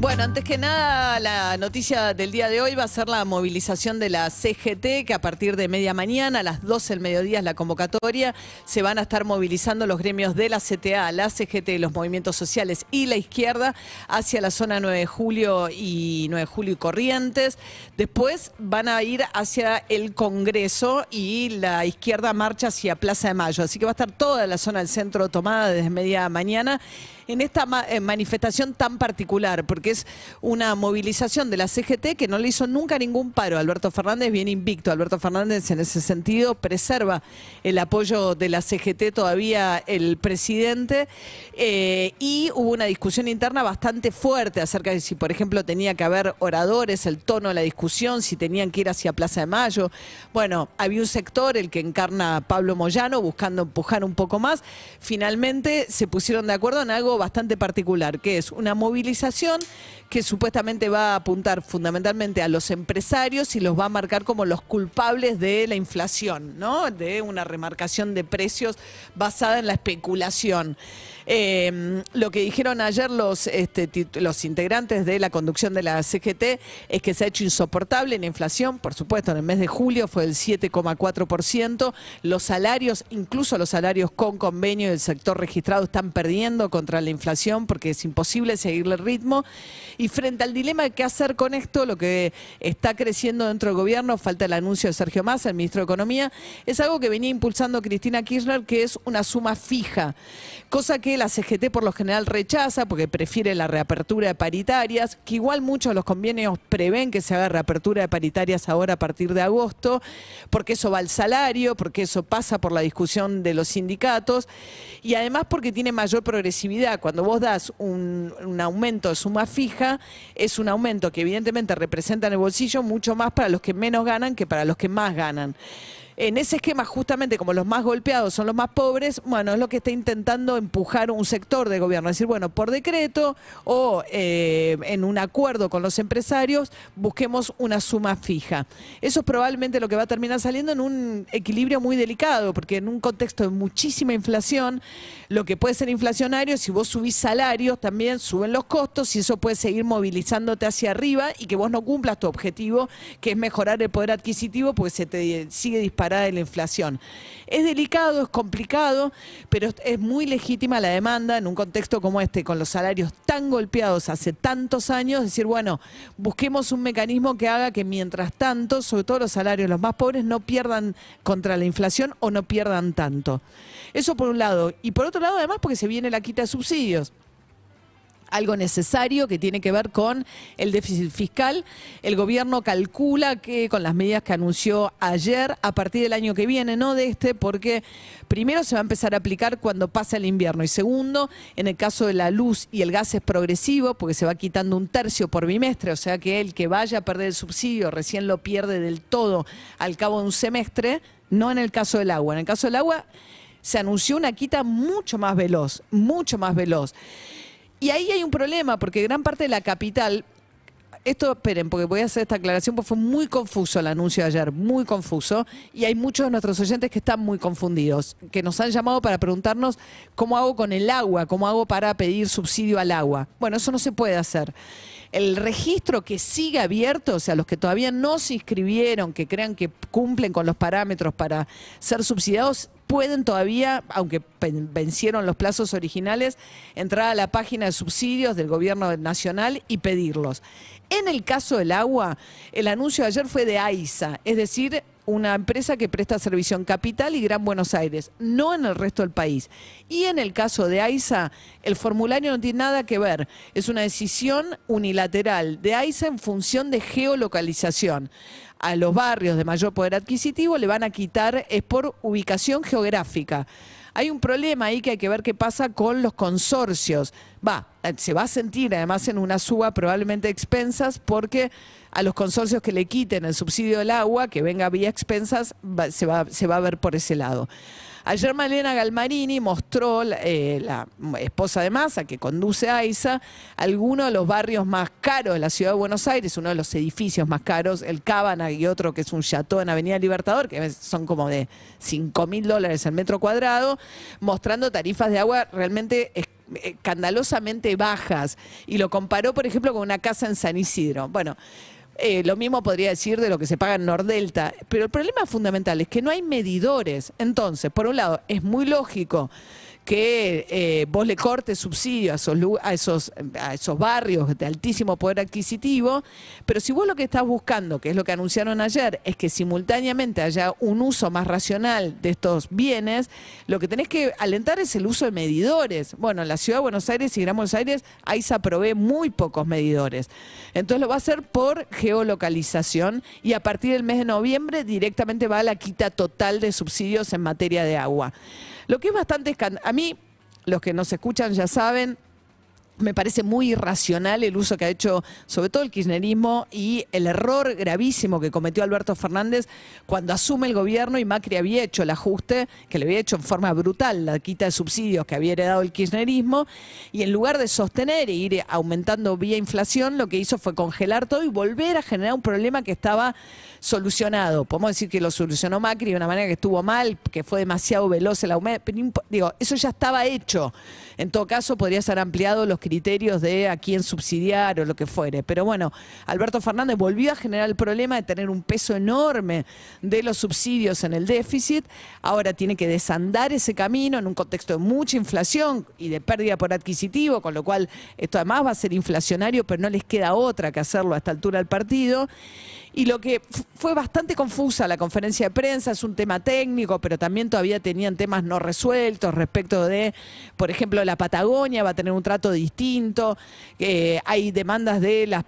Bueno, antes que nada, la noticia del día de hoy va a ser la movilización de la CGT, que a partir de media mañana, a las 12 del mediodía es la convocatoria, se van a estar movilizando los gremios de la CTA, la CGT, los movimientos sociales y la izquierda hacia la zona 9 de julio y 9 de julio y Corrientes. Después van a ir hacia el Congreso y la izquierda marcha hacia Plaza de Mayo. Así que va a estar toda la zona del centro tomada desde media mañana en esta eh, manifestación tan particular, porque es una movilización de la CGT que no le hizo nunca ningún paro. Alberto Fernández viene invicto. Alberto Fernández en ese sentido preserva el apoyo de la CGT todavía el presidente eh, y hubo una discusión interna bastante fuerte acerca de si, por ejemplo, tenía que haber oradores, el tono de la discusión, si tenían que ir hacia Plaza de Mayo. Bueno, había un sector, el que encarna Pablo Moyano, buscando empujar un poco más. Finalmente se pusieron de acuerdo en algo bastante particular, que es una movilización que supuestamente va a apuntar fundamentalmente a los empresarios y los va a marcar como los culpables de la inflación, ¿no? De una remarcación de precios basada en la especulación. Eh, lo que dijeron ayer los, este, los integrantes de la conducción de la CGT es que se ha hecho insoportable la inflación, por supuesto, en el mes de julio fue del 7,4%, los salarios, incluso los salarios con convenio del sector registrado están perdiendo contra la inflación porque es imposible seguirle el ritmo. Y frente al dilema de qué hacer con esto, lo que está creciendo dentro del gobierno, falta el anuncio de Sergio Massa, el ministro de Economía, es algo que venía impulsando Cristina Kirchner, que es una suma fija, cosa que la CGT por lo general rechaza porque prefiere la reapertura de paritarias, que igual muchos de los convenios prevén que se haga reapertura de paritarias ahora a partir de agosto, porque eso va al salario, porque eso pasa por la discusión de los sindicatos y además porque tiene mayor progresividad. Cuando vos das un, un aumento de suma fija, es un aumento que evidentemente representa en el bolsillo mucho más para los que menos ganan que para los que más ganan. En ese esquema, justamente como los más golpeados son los más pobres, bueno, es lo que está intentando empujar un sector de gobierno. Es decir, bueno, por decreto o eh, en un acuerdo con los empresarios, busquemos una suma fija. Eso es probablemente lo que va a terminar saliendo en un equilibrio muy delicado, porque en un contexto de muchísima inflación, lo que puede ser inflacionario, si vos subís salarios, también suben los costos y eso puede seguir movilizándote hacia arriba y que vos no cumplas tu objetivo, que es mejorar el poder adquisitivo, porque se te sigue disparada la inflación. Es delicado, es complicado, pero es muy legítima la demanda en un contexto como este, con los salarios tan golpeados hace tantos años, decir, bueno, busquemos un mecanismo que haga que mientras tanto, sobre todo los salarios, los más pobres, no pierdan contra la inflación o no pierdan tanto. Eso por un lado. Y por otro lado, además, porque se viene la quita de subsidios algo necesario que tiene que ver con el déficit fiscal. El gobierno calcula que con las medidas que anunció ayer, a partir del año que viene, no de este, porque primero se va a empezar a aplicar cuando pasa el invierno y segundo, en el caso de la luz y el gas es progresivo, porque se va quitando un tercio por bimestre, o sea que el que vaya a perder el subsidio recién lo pierde del todo al cabo de un semestre, no en el caso del agua. En el caso del agua se anunció una quita mucho más veloz, mucho más veloz. Y ahí hay un problema, porque gran parte de la capital, esto, esperen, porque voy a hacer esta aclaración, porque fue muy confuso el anuncio de ayer, muy confuso, y hay muchos de nuestros oyentes que están muy confundidos, que nos han llamado para preguntarnos cómo hago con el agua, cómo hago para pedir subsidio al agua. Bueno, eso no se puede hacer. El registro que sigue abierto, o sea, los que todavía no se inscribieron, que crean que cumplen con los parámetros para ser subsidiados, pueden todavía, aunque vencieron los plazos originales, entrar a la página de subsidios del gobierno nacional y pedirlos. En el caso del agua, el anuncio de ayer fue de AISA, es decir, una empresa que presta servicio en Capital y Gran Buenos Aires, no en el resto del país. Y en el caso de AISA, el formulario no tiene nada que ver, es una decisión unilateral de AISA en función de geolocalización a los barrios de mayor poder adquisitivo le van a quitar es por ubicación geográfica. Hay un problema ahí que hay que ver qué pasa con los consorcios. Va, eh, se va a sentir además en una suba probablemente expensas porque a los consorcios que le quiten el subsidio del agua, que venga vía expensas, se va a ver por ese lado. Ayer Malena Galmarini mostró, eh, la esposa de Massa, que conduce a AISA, algunos de los barrios más caros de la ciudad de Buenos Aires, uno de los edificios más caros, el Cábana y otro que es un chateau en Avenida Libertador, que son como de 5 mil dólares el metro cuadrado, mostrando tarifas de agua realmente escandalosamente bajas. Y lo comparó, por ejemplo, con una casa en San Isidro. Bueno. Eh, lo mismo podría decir de lo que se paga en Nordelta, pero el problema fundamental es que no hay medidores. Entonces, por un lado, es muy lógico que eh, vos le cortes subsidio a esos, a, esos, a esos barrios de altísimo poder adquisitivo, pero si vos lo que estás buscando, que es lo que anunciaron ayer, es que simultáneamente haya un uso más racional de estos bienes, lo que tenés que alentar es el uso de medidores. Bueno, en la ciudad de Buenos Aires y Gran Buenos Aires, AISA provee muy pocos medidores. Entonces lo va a hacer por geolocalización y a partir del mes de noviembre directamente va a la quita total de subsidios en materia de agua. Lo que es bastante A mí, los que nos escuchan ya saben, me parece muy irracional el uso que ha hecho sobre todo el kirchnerismo y el error gravísimo que cometió Alberto Fernández cuando asume el gobierno y Macri había hecho el ajuste, que le había hecho en forma brutal la quita de subsidios que había heredado el kirchnerismo, y en lugar de sostener e ir aumentando vía inflación, lo que hizo fue congelar todo y volver a generar un problema que estaba solucionado. Podemos decir que lo solucionó Macri de una manera que estuvo mal, que fue demasiado veloz el aumento. Digo, eso ya estaba hecho. En todo caso, podría ser ampliado los criterios de a quién subsidiar o lo que fuere. Pero bueno, Alberto Fernández volvió a generar el problema de tener un peso enorme de los subsidios en el déficit. Ahora tiene que desandar ese camino en un contexto de mucha inflación y de pérdida por adquisitivo, con lo cual esto además va a ser inflacionario, pero no les queda otra que hacerlo a esta altura del partido. Y lo que fue bastante confusa la conferencia de prensa, es un tema técnico, pero también todavía tenían temas no resueltos respecto de, por ejemplo, la Patagonia va a tener un trato distinto, eh, hay demandas de las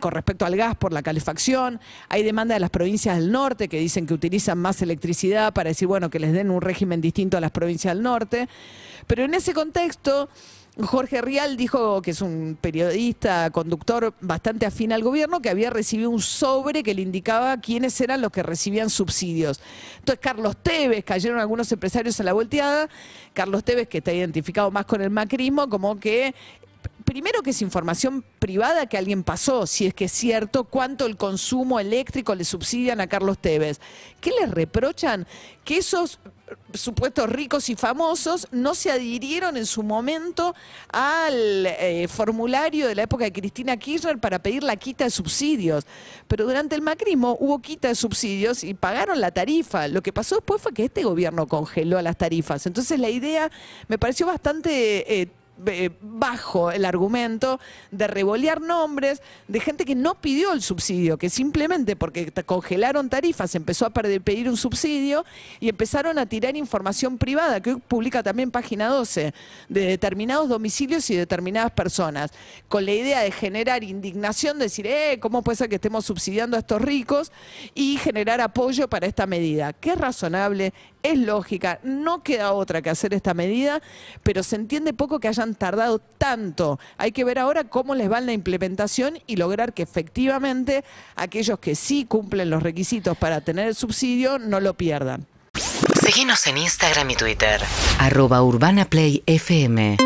con respecto al gas por la calefacción, hay demandas de las provincias del norte que dicen que utilizan más electricidad para decir, bueno, que les den un régimen distinto a las provincias del norte. Pero en ese contexto, Jorge Rial dijo que es un periodista, conductor bastante afín al gobierno, que había recibido un sobre que le indicaba quiénes eran los que recibían subsidios. Entonces, Carlos Tevez, cayeron algunos empresarios a la volteada. Carlos Tevez, que está identificado más con el macrismo, como que primero que es información privada que alguien pasó, si es que es cierto, cuánto el consumo eléctrico le subsidian a Carlos Tevez. ¿Qué le reprochan? Que esos supuestos ricos y famosos no se adhirieron en su momento al eh, formulario de la época de Cristina Kirchner para pedir la quita de subsidios. Pero durante el macrismo hubo quita de subsidios y pagaron la tarifa. Lo que pasó después fue que este gobierno congeló las tarifas. Entonces la idea me pareció bastante... Eh, eh, bajo el argumento de revolear nombres de gente que no pidió el subsidio, que simplemente porque congelaron tarifas empezó a pedir un subsidio y empezaron a tirar información privada, que hoy publica también página 12, de determinados domicilios y determinadas personas, con la idea de generar indignación, decir, eh, ¿cómo puede ser que estemos subsidiando a estos ricos? Y generar apoyo para esta medida, que es razonable, es lógica, no queda otra que hacer esta medida, pero se entiende poco que hayan tardado tanto. Hay que ver ahora cómo les va en la implementación y lograr que efectivamente aquellos que sí cumplen los requisitos para tener el subsidio no lo pierdan. Síguenos en Instagram y Twitter. Arroba Urbana Play FM.